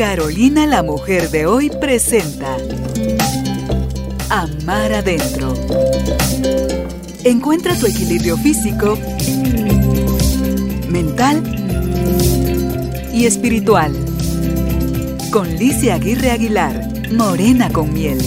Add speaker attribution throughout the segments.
Speaker 1: Carolina la mujer de hoy presenta Amar adentro. Encuentra tu equilibrio físico, mental y espiritual. Con Licia Aguirre Aguilar, Morena con miel.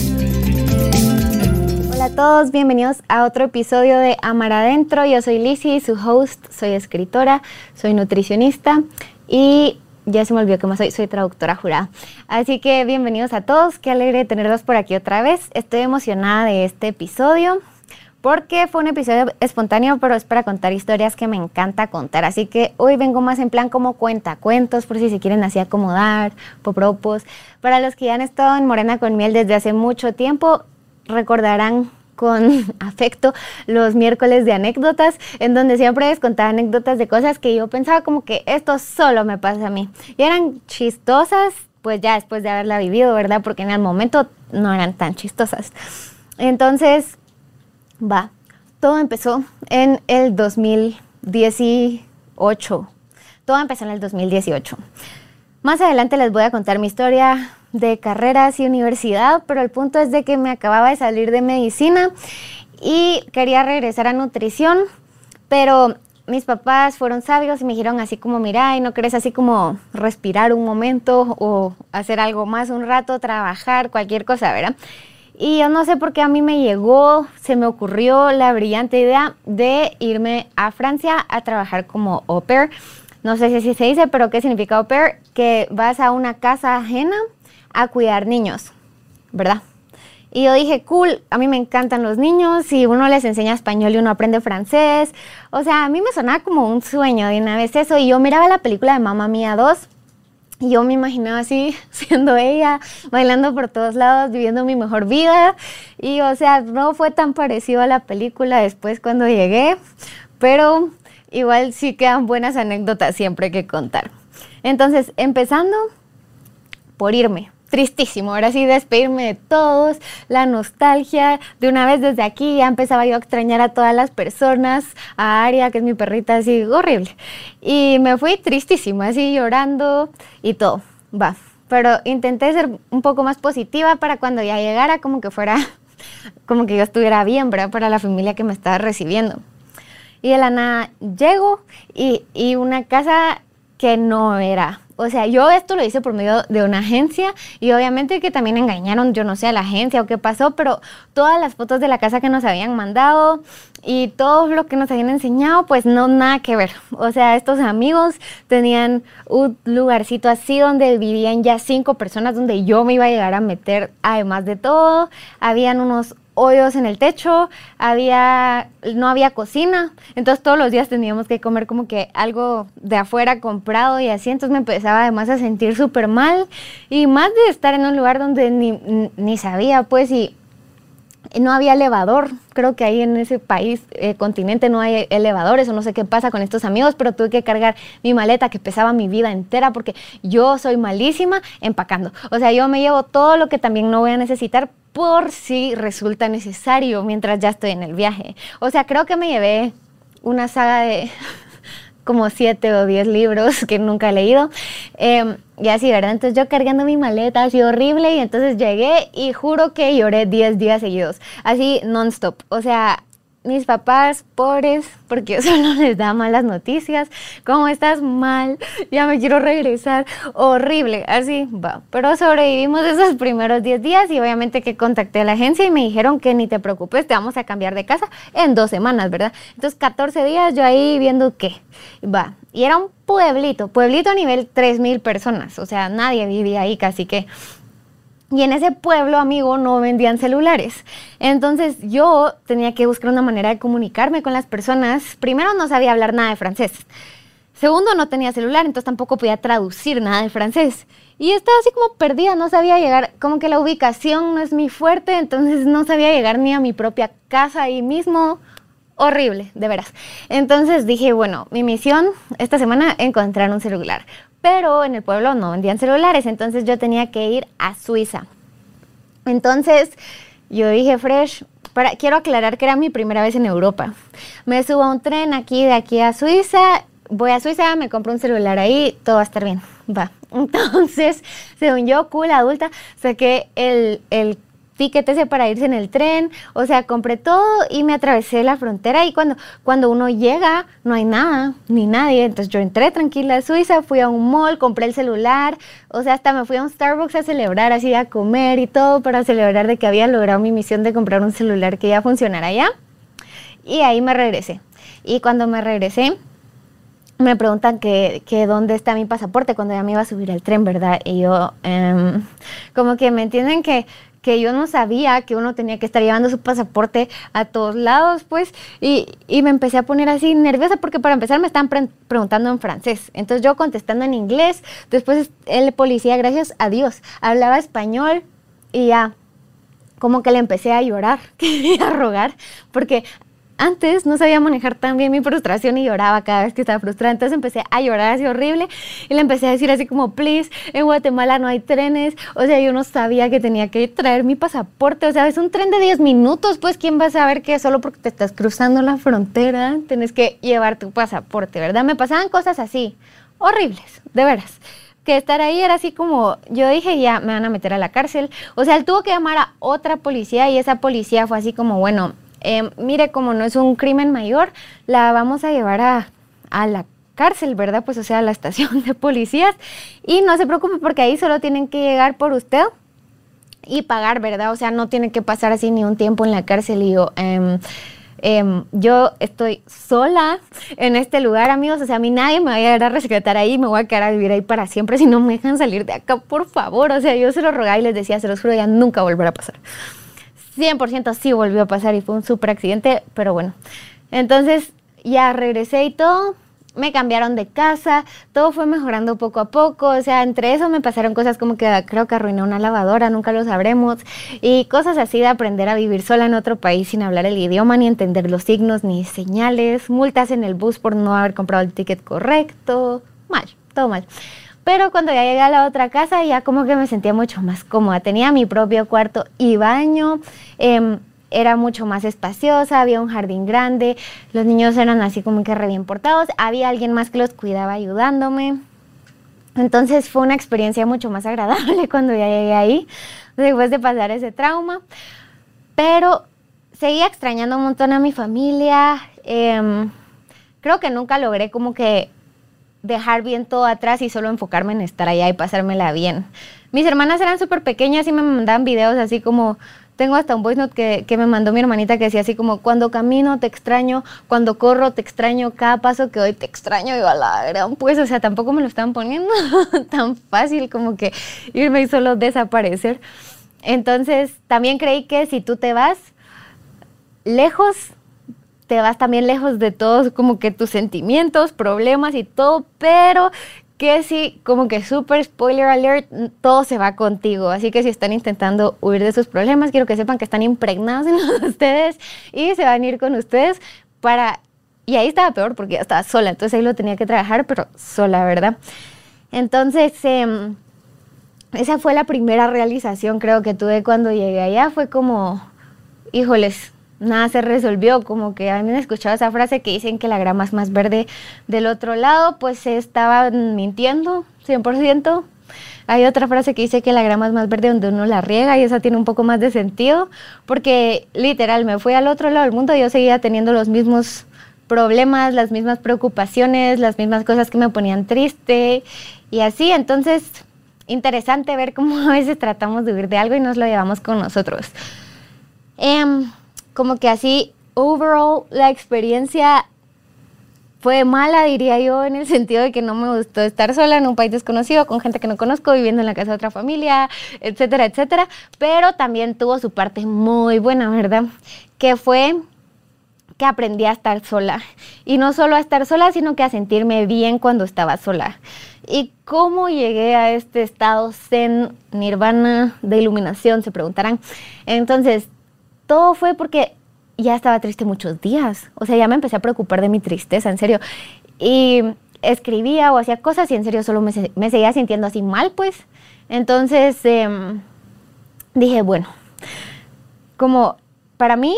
Speaker 2: Hola a todos, bienvenidos a otro episodio de Amar Adentro. Yo soy Licia, su host, soy escritora, soy nutricionista y ya se me olvidó que más soy, soy traductora jurada. Así que bienvenidos a todos, qué alegre tenerlos por aquí otra vez. Estoy emocionada de este episodio porque fue un episodio espontáneo, pero es para contar historias que me encanta contar. Así que hoy vengo más en plan como cuenta cuentos, por si se quieren así acomodar, popropos. Para los que ya han estado en Morena con Miel desde hace mucho tiempo, recordarán con afecto los miércoles de anécdotas, en donde siempre les contaba anécdotas de cosas que yo pensaba como que esto solo me pasa a mí. Y eran chistosas, pues ya después de haberla vivido, ¿verdad? Porque en el momento no eran tan chistosas. Entonces, va, todo empezó en el 2018. Todo empezó en el 2018. Más adelante les voy a contar mi historia de carreras y universidad, pero el punto es de que me acababa de salir de medicina y quería regresar a nutrición, pero mis papás fueron sabios y me dijeron así como, mira, ¿y no querés así como respirar un momento o hacer algo más un rato, trabajar, cualquier cosa, ¿verdad? Y yo no sé por qué a mí me llegó, se me ocurrió la brillante idea de irme a Francia a trabajar como au pair. No sé si se dice, pero ¿qué significa au pair? Que vas a una casa ajena a cuidar niños, ¿verdad? Y yo dije, cool, a mí me encantan los niños y uno les enseña español y uno aprende francés. O sea, a mí me sonaba como un sueño de una vez eso. Y yo miraba la película de Mamá Mía 2 y yo me imaginaba así, siendo ella, bailando por todos lados, viviendo mi mejor vida. Y o sea, no fue tan parecido a la película después cuando llegué, pero igual sí quedan buenas anécdotas siempre que contar. Entonces, empezando por irme tristísimo. Ahora sí, despedirme de todos, la nostalgia. De una vez desde aquí ya empezaba yo a extrañar a todas las personas, a Aria, que es mi perrita, así horrible. Y me fui tristísima, así llorando y todo. Va. Pero intenté ser un poco más positiva para cuando ya llegara, como que fuera, como que yo estuviera bien, ¿verdad? Para la familia que me estaba recibiendo. Y de la nada llego y, y una casa que no era o sea, yo esto lo hice por medio de una agencia y obviamente que también engañaron, yo no sé, a la agencia o qué pasó, pero todas las fotos de la casa que nos habían mandado y todo lo que nos habían enseñado, pues no nada que ver. O sea, estos amigos tenían un lugarcito así donde vivían ya cinco personas, donde yo me iba a llegar a meter, además de todo, habían unos hoyos en el techo, había, no había cocina, entonces todos los días teníamos que comer como que algo de afuera comprado y así, entonces me empezaba además a sentir súper mal y más de estar en un lugar donde ni, ni sabía pues y no había elevador. Creo que ahí en ese país, eh, continente, no hay elevadores o no sé qué pasa con estos amigos, pero tuve que cargar mi maleta que pesaba mi vida entera porque yo soy malísima empacando. O sea, yo me llevo todo lo que también no voy a necesitar por si resulta necesario mientras ya estoy en el viaje. O sea, creo que me llevé una saga de como siete o diez libros que nunca he leído. Em, y así, ¿verdad? Entonces yo cargando mi maleta, así horrible, y entonces llegué y juro que lloré diez días seguidos, así non-stop. O sea, mis papás pobres, porque solo les da malas noticias, ¿cómo estás mal? Ya me quiero regresar, horrible, así va. Pero sobrevivimos esos primeros 10 días y obviamente que contacté a la agencia y me dijeron que ni te preocupes, te vamos a cambiar de casa en dos semanas, ¿verdad? Entonces 14 días yo ahí viendo qué, va. Y era un pueblito, pueblito a nivel 3.000 personas, o sea, nadie vivía ahí casi que y en ese pueblo, amigo, no vendían celulares. Entonces yo tenía que buscar una manera de comunicarme con las personas. Primero no sabía hablar nada de francés. Segundo, no tenía celular, entonces tampoco podía traducir nada de francés. Y estaba así como perdida, no sabía llegar, como que la ubicación no es mi fuerte, entonces no sabía llegar ni a mi propia casa ahí mismo. Horrible, de veras. Entonces dije, bueno, mi misión esta semana encontrar un celular pero en el pueblo no vendían celulares, entonces yo tenía que ir a Suiza. Entonces yo dije, Fresh, para, quiero aclarar que era mi primera vez en Europa. Me subo a un tren aquí de aquí a Suiza voy a Suiza, me compro un celular ahí, todo va a estar bien. Va. Entonces, según yo, cool, adulta, saqué el, el ticket ese para irse en el tren, o sea, compré todo y me atravesé la frontera y cuando, cuando uno llega no hay nada, ni nadie, entonces yo entré tranquila a Suiza, fui a un mall, compré el celular, o sea, hasta me fui a un Starbucks a celebrar, así a comer y todo para celebrar de que había logrado mi misión de comprar un celular que ya funcionara allá y ahí me regresé. Y cuando me regresé, me preguntan que, que, dónde está mi pasaporte cuando ya me iba a subir al tren, ¿verdad? Y yo, em, como que me entienden que, que yo no sabía que uno tenía que estar llevando su pasaporte a todos lados, pues, y, y me empecé a poner así nerviosa porque para empezar me estaban pre preguntando en francés, entonces yo contestando en inglés, después el policía, gracias a Dios, hablaba español y ya, como que le empecé a llorar, quería rogar, porque antes no sabía manejar tan bien mi frustración y lloraba cada vez que estaba frustrada. Entonces empecé a llorar así horrible y le empecé a decir así como, please, en Guatemala no hay trenes. O sea, yo no sabía que tenía que traer mi pasaporte. O sea, es un tren de 10 minutos, pues ¿quién va a saber que solo porque te estás cruzando la frontera tienes que llevar tu pasaporte, ¿verdad? Me pasaban cosas así, horribles, de veras que estar ahí era así como, yo dije, ya me van a meter a la cárcel. O sea, él tuvo que llamar a otra policía y esa policía fue así como, bueno, eh, mire, como no es un crimen mayor, la vamos a llevar a, a la cárcel, ¿verdad? Pues o sea, a la estación de policías. Y no se preocupe porque ahí solo tienen que llegar por usted y pagar, ¿verdad? O sea, no tiene que pasar así ni un tiempo en la cárcel. Y yo, eh, eh, yo estoy sola en este lugar, amigos. O sea, a mí nadie me va a llegar a rescatar ahí. Me voy a quedar a vivir ahí para siempre si no me dejan salir de acá, por favor. O sea, yo se lo rogaba y les decía, se los juro, ya nunca volverá a pasar. 100% sí volvió a pasar y fue un súper accidente, pero bueno. Entonces ya regresé y todo, me cambiaron de casa, todo fue mejorando poco a poco, o sea, entre eso me pasaron cosas como que creo que arruiné una lavadora, nunca lo sabremos, y cosas así de aprender a vivir sola en otro país sin hablar el idioma, ni entender los signos, ni señales, multas en el bus por no haber comprado el ticket correcto, mal, todo mal. Pero cuando ya llegué a la otra casa, ya como que me sentía mucho más cómoda. Tenía mi propio cuarto y baño. Eh, era mucho más espaciosa, había un jardín grande, los niños eran así como que re bien portados, había alguien más que los cuidaba ayudándome. Entonces fue una experiencia mucho más agradable cuando ya llegué ahí, después de pasar ese trauma. Pero seguía extrañando un montón a mi familia. Eh, creo que nunca logré como que dejar bien todo atrás y solo enfocarme en estar allá y pasármela bien. Mis hermanas eran súper pequeñas y me mandaban videos así como, tengo hasta un voice note que, que, me mandó mi hermanita que decía así como, cuando camino te extraño, cuando corro te extraño, cada paso que doy te extraño, y a la pues, o sea, tampoco me lo estaban poniendo tan fácil como que irme y solo desaparecer. Entonces, también creí que si tú te vas lejos, te vas también lejos de todos como que tus sentimientos, problemas y todo, pero que sí, como que super spoiler alert, todo se va contigo. Así que si están intentando huir de sus problemas, quiero que sepan que están impregnados en ustedes y se van a ir con ustedes para... Y ahí estaba peor porque ya estaba sola, entonces ahí lo tenía que trabajar, pero sola, ¿verdad? Entonces, eh, esa fue la primera realización creo que tuve cuando llegué allá, fue como, híjoles, nada se resolvió, como que han escuchado esa frase que dicen que la grama es más verde del otro lado, pues se estaban mintiendo, 100%. Hay otra frase que dice que la grama es más verde donde uno la riega y esa tiene un poco más de sentido, porque literal me fui al otro lado del mundo y yo seguía teniendo los mismos problemas, las mismas preocupaciones, las mismas cosas que me ponían triste y así, entonces interesante ver cómo a veces tratamos de huir de algo y nos lo llevamos con nosotros. Eh, como que así, overall, la experiencia fue mala, diría yo, en el sentido de que no me gustó estar sola en un país desconocido, con gente que no conozco, viviendo en la casa de otra familia, etcétera, etcétera. Pero también tuvo su parte muy buena, ¿verdad? Que fue que aprendí a estar sola. Y no solo a estar sola, sino que a sentirme bien cuando estaba sola. ¿Y cómo llegué a este estado zen, nirvana, de iluminación? Se preguntarán. Entonces, todo fue porque ya estaba triste muchos días. O sea, ya me empecé a preocupar de mi tristeza, en serio. Y escribía o hacía cosas y en serio solo me, me seguía sintiendo así mal, pues. Entonces eh, dije, bueno, como para mí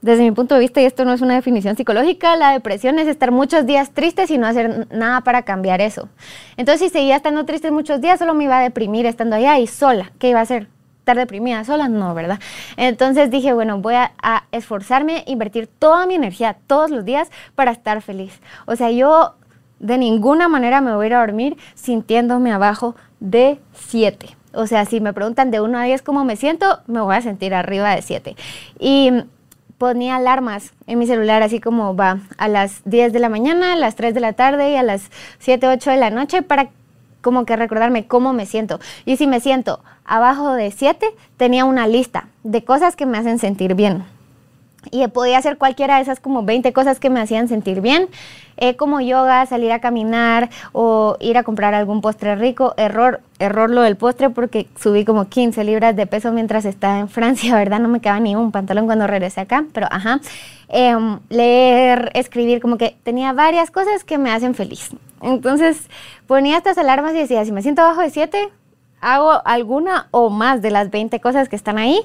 Speaker 2: desde mi punto de vista, y esto no es una definición psicológica, la depresión es estar muchos días tristes y no hacer nada para cambiar eso. Entonces, si seguía estando triste muchos días, solo me iba a deprimir estando allá y sola. ¿Qué iba a hacer? ¿Estar deprimida sola? No, ¿verdad? Entonces dije, bueno, voy a, esforzarme, invertir toda mi energía todos los días para estar feliz. O sea, yo de ninguna manera me voy a ir a dormir sintiéndome abajo de 7. O sea, si me preguntan de 1 a 10 cómo me siento, me voy a sentir arriba de 7. Y ponía alarmas en mi celular, así como va a las 10 de la mañana, a las 3 de la tarde y a las 7, 8 de la noche para como que recordarme cómo me siento. Y si me siento abajo de 7, tenía una lista de cosas que me hacen sentir bien y podía hacer cualquiera de esas como 20 cosas que me hacían sentir bien, eh, como yoga, salir a caminar o ir a comprar algún postre rico. Error, error lo del postre porque subí como 15 libras de peso mientras estaba en Francia, ¿verdad? No me quedaba ni un pantalón cuando regresé acá, pero ajá. Em, leer, escribir, como que tenía varias cosas que me hacen feliz. Entonces ponía estas alarmas y decía, si me siento abajo de 7, hago alguna o más de las 20 cosas que están ahí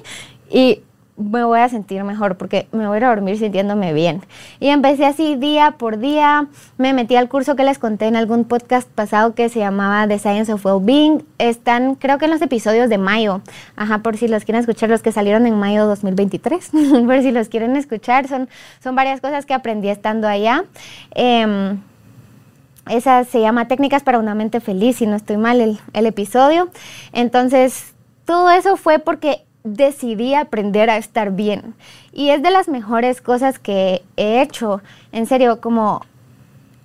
Speaker 2: y me voy a sentir mejor porque me voy a dormir sintiéndome bien. Y empecé así día por día, me metí al curso que les conté en algún podcast pasado que se llamaba The Science of Wellbeing. Están creo que en los episodios de mayo, ajá, por si los quieren escuchar, los que salieron en mayo 2023, por si los quieren escuchar, son, son varias cosas que aprendí estando allá. Eh, esa se llama Técnicas para una mente feliz, si no estoy mal el episodio. Entonces, todo eso fue porque decidí aprender a estar bien. Y es de las mejores cosas que he hecho, en serio, como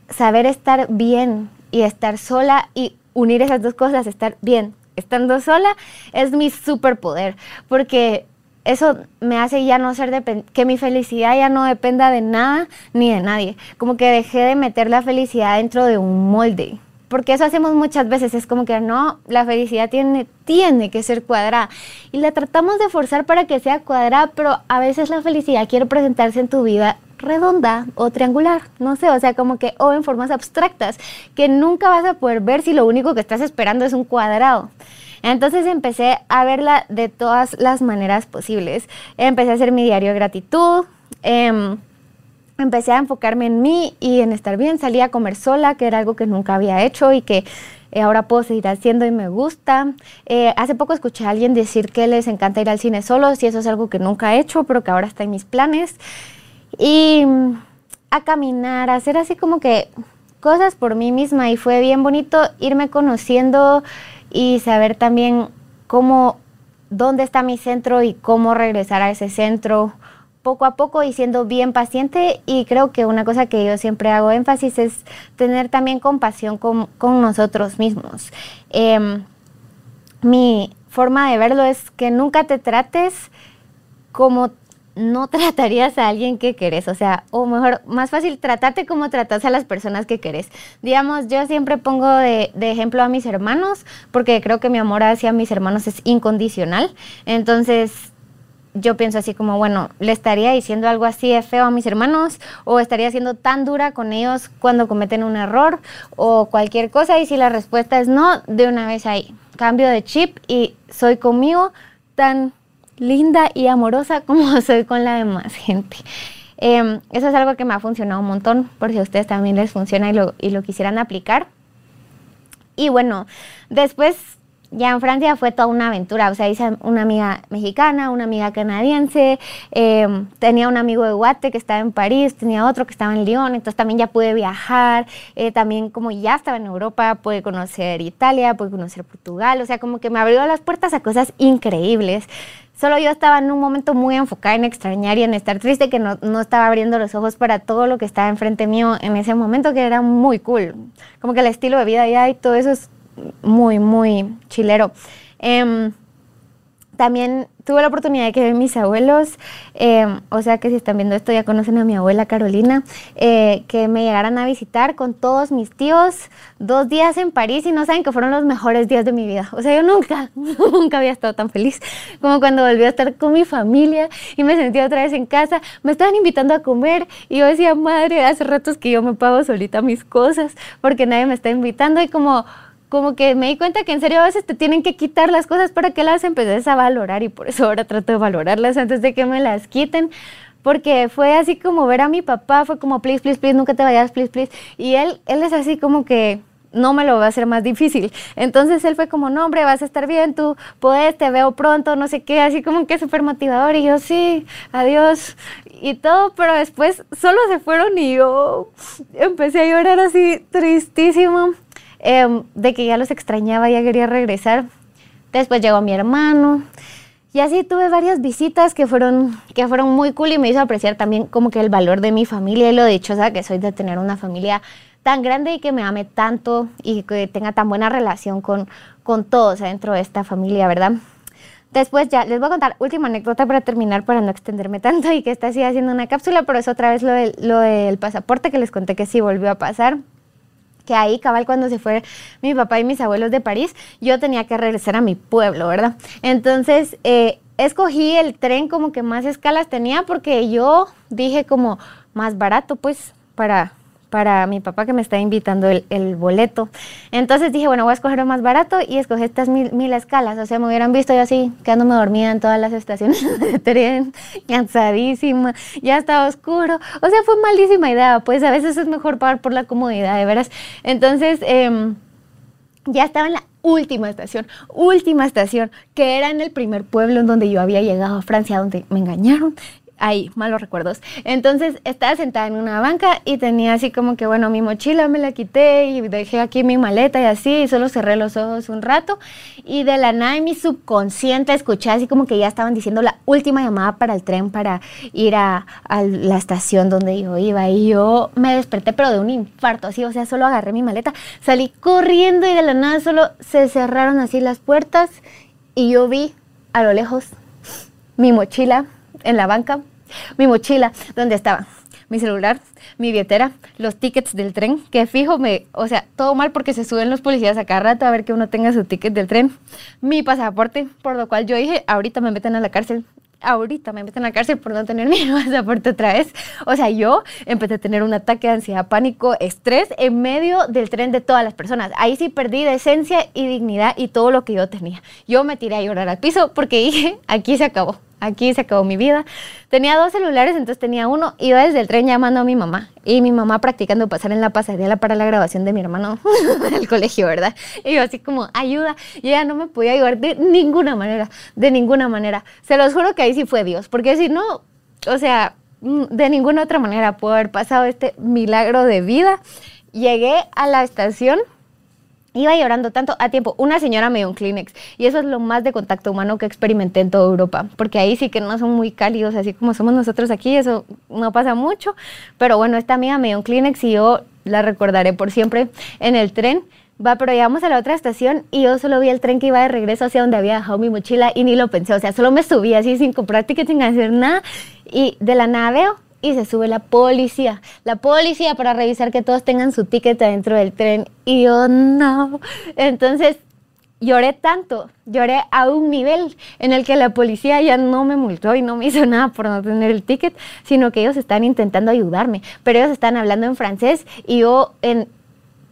Speaker 2: saber estar bien y estar sola y unir esas dos cosas, estar bien, estando sola, es mi superpoder, porque eso me hace ya no ser que mi felicidad ya no dependa de nada ni de nadie, como que dejé de meter la felicidad dentro de un molde porque eso hacemos muchas veces, es como que no, la felicidad tiene, tiene que ser cuadrada y la tratamos de forzar para que sea cuadrada, pero a veces la felicidad quiere presentarse en tu vida redonda o triangular, no sé, o sea, como que o en formas abstractas que nunca vas a poder ver si lo único que estás esperando es un cuadrado. Entonces empecé a verla de todas las maneras posibles. Empecé a hacer mi diario de gratitud. Eh, empecé a enfocarme en mí y en estar bien. Salí a comer sola, que era algo que nunca había hecho y que eh, ahora puedo seguir haciendo y me gusta. Eh, hace poco escuché a alguien decir que les encanta ir al cine solos y eso es algo que nunca he hecho, pero que ahora está en mis planes. Y mm, a caminar, a hacer así como que cosas por mí misma y fue bien bonito irme conociendo y saber también cómo, dónde está mi centro y cómo regresar a ese centro poco a poco y siendo bien paciente y creo que una cosa que yo siempre hago énfasis es tener también compasión con, nosotros mismos. Em, mi forma de verlo es que nunca te trates como no tratarías a alguien que querés, o sea, o mejor, más fácil, tratarte como tratas a las personas que querés. Digamos, yo siempre pongo de, ejemplo a mis hermanos, porque creo que mi amor hacia mis hermanos es incondicional. Entonces, yo pienso así como, bueno, ¿le estaría diciendo algo así de feo a mis hermanos? ¿O estaría siendo tan dura con ellos cuando cometen un error? ¿O cualquier cosa? Y si la respuesta es no, de una vez ahí, cambio de chip y soy conmigo tan linda y amorosa como soy con la demás gente. Eh, eso es algo que me ha funcionado un montón, por si a ustedes también les funciona y lo, y lo quisieran aplicar. Y bueno, después ya en Francia fue toda una aventura. O sea, hice una amiga mexicana, una amiga canadiense, eh, tenía un amigo de Guate que estaba en París, tenía otro que estaba en Lyon, entonces también ya pude viajar. Eh, también, como ya estaba en Europa, pude conocer Italia, pude conocer Portugal. O sea, como que me abrió las puertas a cosas increíbles. Solo yo estaba en un momento muy enfocada en extrañar y en estar triste, que no, no estaba abriendo los ojos para todo lo que estaba enfrente mío en ese momento, que era muy cool. Como que el estilo de vida allá y todo eso es muy, muy chilero. Em, también tuve la oportunidad de que ver mis abuelos, em, o sea que si están viendo esto ya conocen a mi abuela Carolina, eh, que me llegaran a visitar con todos mis tíos dos días en París y no saben que fueron los mejores días de mi vida. O sea, yo nunca, nunca había estado tan feliz como cuando volví a estar con mi familia y me sentí otra vez en casa. Me estaban invitando a comer y yo decía, madre, hace ratos que yo me pago solita mis cosas porque nadie me está invitando y como como que me di cuenta que en serio a veces te tienen que quitar las cosas para que las empeces a valorar y por eso ahora trato de valorarlas antes de que me las quiten. porque fue así como ver a mi papá, fue como, please, please, please, nunca te vayas, please, please. Y él, él es así como que no me lo va a hacer más difícil. Entonces él fue como, no, hombre, vas a estar bien, tú puedes, te veo pronto, no sé qué, así como que súper motivador. Y yo, sí, adiós. Y todo, pero después solo se fueron y yo empecé a llorar así tristísimo, em, de que ya los extrañaba, ya quería regresar. Después llegó mi hermano. Y así tuve varias visitas que fueron, que fueron muy cool y me hizo apreciar también como que el valor de mi familia y lo dichosa que soy de tener una familia tan grande y que me ame tanto y que tenga tan buena relación con, con todos dentro de esta familia, ¿verdad? Después ya les voy a contar última anécdota para terminar, para no extenderme tanto y que está así haciendo una cápsula, pero es otra vez lo del, lo del pasaporte que les conté que sí volvió a pasar que ahí, cabal, cuando se fue mi papá y mis abuelos de París, yo tenía que regresar a mi pueblo, ¿verdad? Entonces, eh, escogí el tren como que más escalas tenía porque yo dije como más barato, pues, para, para mi papá que me está invitando el, boleto. Entonces dije, bueno, voy a escoger lo más barato y escogí estas mil, escalas. O sea, me hubieran visto yo así, quedándome dormida en todas las estaciones de tren, cansadísima, ya estaba oscuro. O sea, fue malísima idea. Pues a veces es mejor pagar por la comodidad, de veras. Entonces, em, ya estaba en la última estación, última estación, que era en el primer pueblo en donde yo había llegado a Francia, donde me engañaron ahí, malos recuerdos. Entonces estaba sentada en una banca y tenía así como que, bueno, mi mochila me la quité y dejé aquí mi maleta y así, y solo cerré los ojos un rato y de la nada en mi subconsciente escuché así como que ya estaban diciendo la última llamada para el tren para ir a, a la estación donde yo iba y yo me desperté pero de un infarto, así, o sea, solo agarré mi maleta, salí corriendo y de la nada solo se cerraron así las puertas y yo vi a lo lejos mi mochila en la banca mi mochila, donde estaba mi celular, mi billetera, los tickets del tren, que fijo, me, o sea, todo mal porque se suben los policías a cada rato a ver que uno tenga su ticket del tren, mi pasaporte, por lo cual yo dije, ahorita me meten a la cárcel, ahorita me meten a la cárcel por no tener mi pasaporte otra vez. O sea, yo empecé a tener un ataque de ansiedad, pánico, estrés en medio del tren de todas las personas. Ahí sí perdí decencia y dignidad y todo lo que yo tenía. Yo me tiré a llorar al piso porque dije, aquí se acabó aquí se acabó mi vida. Tenía dos celulares, entonces tenía uno, iba desde el tren llamando a mi mamá y mi mamá practicando pasar en la pasarela para la grabación de mi hermano del colegio, ¿verdad? Y yo así como, ayuda, y ella no me podía ayudar de ninguna manera, de ninguna manera. Se los juro que ahí sí fue Dios, porque si no, o sea, mm, de ninguna otra manera puedo haber pasado este milagro de vida. Llegué a la estación Iba llorando tanto a tiempo. Una señora me dio un Kleenex y eso es lo más de contacto humano que experimenté en toda Europa, porque ahí sí que no son muy cálidos, así como somos nosotros aquí, eso no pasa mucho. Pero bueno, esta amiga me dio un Kleenex y yo la recordaré por siempre en el tren. Va, pero llegamos a la otra estación y yo solo vi el tren que iba de regreso hacia donde había dejado mi mochila y ni lo pensé. O sea, solo me subí así sin comprar ticket, sin hacer nada. Y de la nada veo y se sube la policía. La policía para revisar que todos tengan su ticket dentro del tren. Y yo no. Entonces lloré tanto, lloré a un nivel en el que la policía ya no me multó y no me hizo nada por no tener el ticket, sino que ellos están intentando ayudarme. Pero ellos están hablando en francés y yo en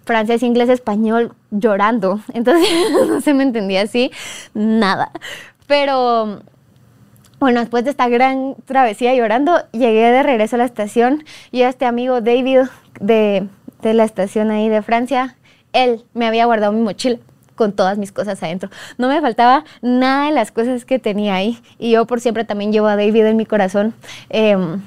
Speaker 2: francés, inglés, español llorando. Entonces no se me entendía así nada. Pero bueno, después de esta gran travesía llorando, llegué de regreso a la estación y este amigo David de, de la estación ahí de Francia, él me había guardado mi mochila con todas mis cosas adentro. No me faltaba nada de las cosas que tenía ahí. Y yo por siempre también llevo a David en mi corazón, em,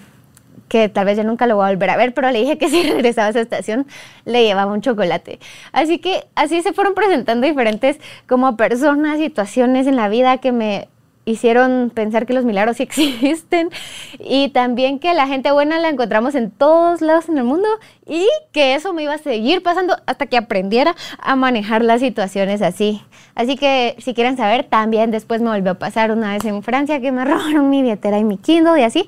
Speaker 2: que tal vez yo nunca lo voy a volver a ver, pero le dije que si regresaba a esa estación le llevaba un chocolate. Así que así se fueron presentando diferentes como personas, situaciones en la vida que me hicieron pensar que los milagros sí existen y también que la gente buena la encontramos en todos lados en el mundo y que eso me iba a seguir pasando hasta que aprendiera a manejar las situaciones así. Así que si quieren saber, también después me volvió a pasar una vez en Francia que me robaron mi billetera y mi Kindle y así,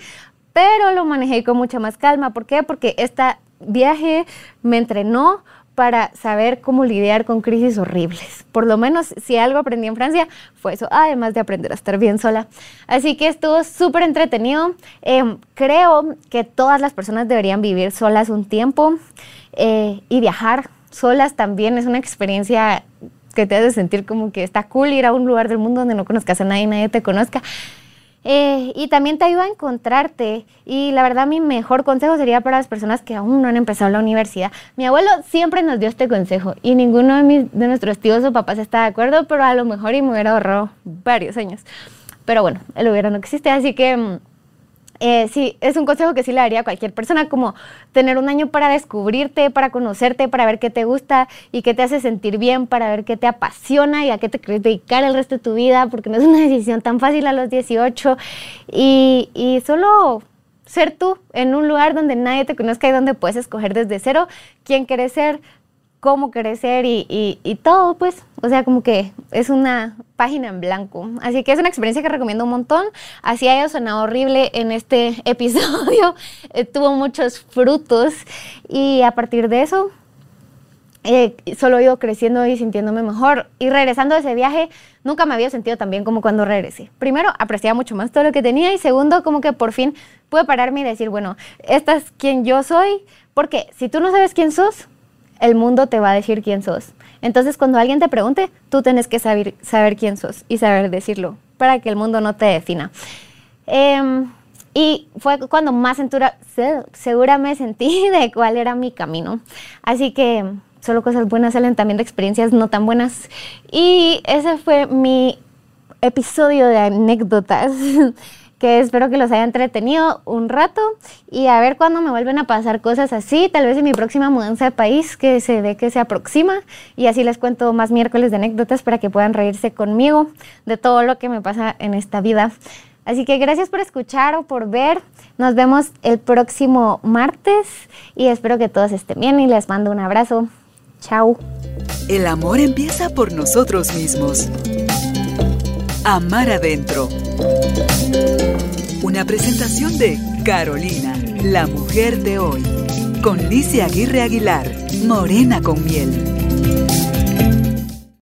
Speaker 2: pero lo manejé con mucha más calma. ¿Por qué? Porque este viaje me entrenó para saber cómo lidiar con crisis horribles. Por lo menos si algo aprendí en Francia fue eso, además de aprender a estar bien sola. Así que estuvo súper entretenido. Em, creo que todas las personas deberían vivir solas un tiempo eh, y viajar solas también es una experiencia que te hace sentir como que está cool ir a un lugar del mundo donde no conozcas a nadie nadie te conozca. Eh, y también te ayuda a encontrarte. Y la verdad, mi mejor consejo sería para las personas que aún no han empezado la universidad. Mi abuelo siempre nos dio este consejo y ninguno de, mis, de nuestros tíos o papás está de acuerdo, pero a lo mejor y me hubiera ahorrado varios años. Pero bueno, el hubiera no existe, así que mm, eh, sí, es un consejo que sí le daría a cualquier persona, como tener un año para descubrirte, para conocerte, para ver qué te gusta y qué te hace sentir bien, para ver qué te apasiona y a qué te quieres dedicar el resto de tu vida, porque no es una decisión tan fácil a los 18. Y, solo ser tú en un lugar donde nadie te conozca y donde puedes escoger desde cero quién quieres ser, cómo crecer y, y, todo, pues, o sea, como que es una página en blanco. Así que es una experiencia que recomiendo un montón. Así haya sonado horrible en este episodio, eh, tuvo muchos frutos y a partir de eso eh, solo he ido creciendo y sintiéndome mejor. Y regresando de ese viaje, nunca me había sentido tan bien como cuando regresé. Primero, apreciaba mucho más todo lo que tenía y segundo, como que por fin pude pararme y decir, bueno, esta es quien yo soy, porque si tú no sabes quién sos, el mundo te va a decir quién sos. Entonces, cuando alguien te pregunte, tú tienes que saber, saber quién sos y saber decirlo para que el mundo no te defina. Em, y fue cuando más segura me sentí de cuál era mi camino. Así que solo cosas buenas salen también de experiencias no tan buenas. Y ese fue mi episodio de anécdotas. que espero que los haya entretenido un rato y a ver cuándo me vuelven a pasar cosas así, tal vez en mi próxima mudanza de país que se ve que se aproxima y así les cuento más miércoles de anécdotas para que puedan reírse conmigo de todo lo que me pasa en esta vida. Así que gracias por escuchar o por ver. Nos vemos el próximo martes y espero que todos estén bien y les mando un abrazo. Chao.
Speaker 1: El amor empieza por nosotros mismos. Amar adentro. Una presentación de Carolina, la mujer de hoy. Con Licia Aguirre Aguilar, Morena con miel.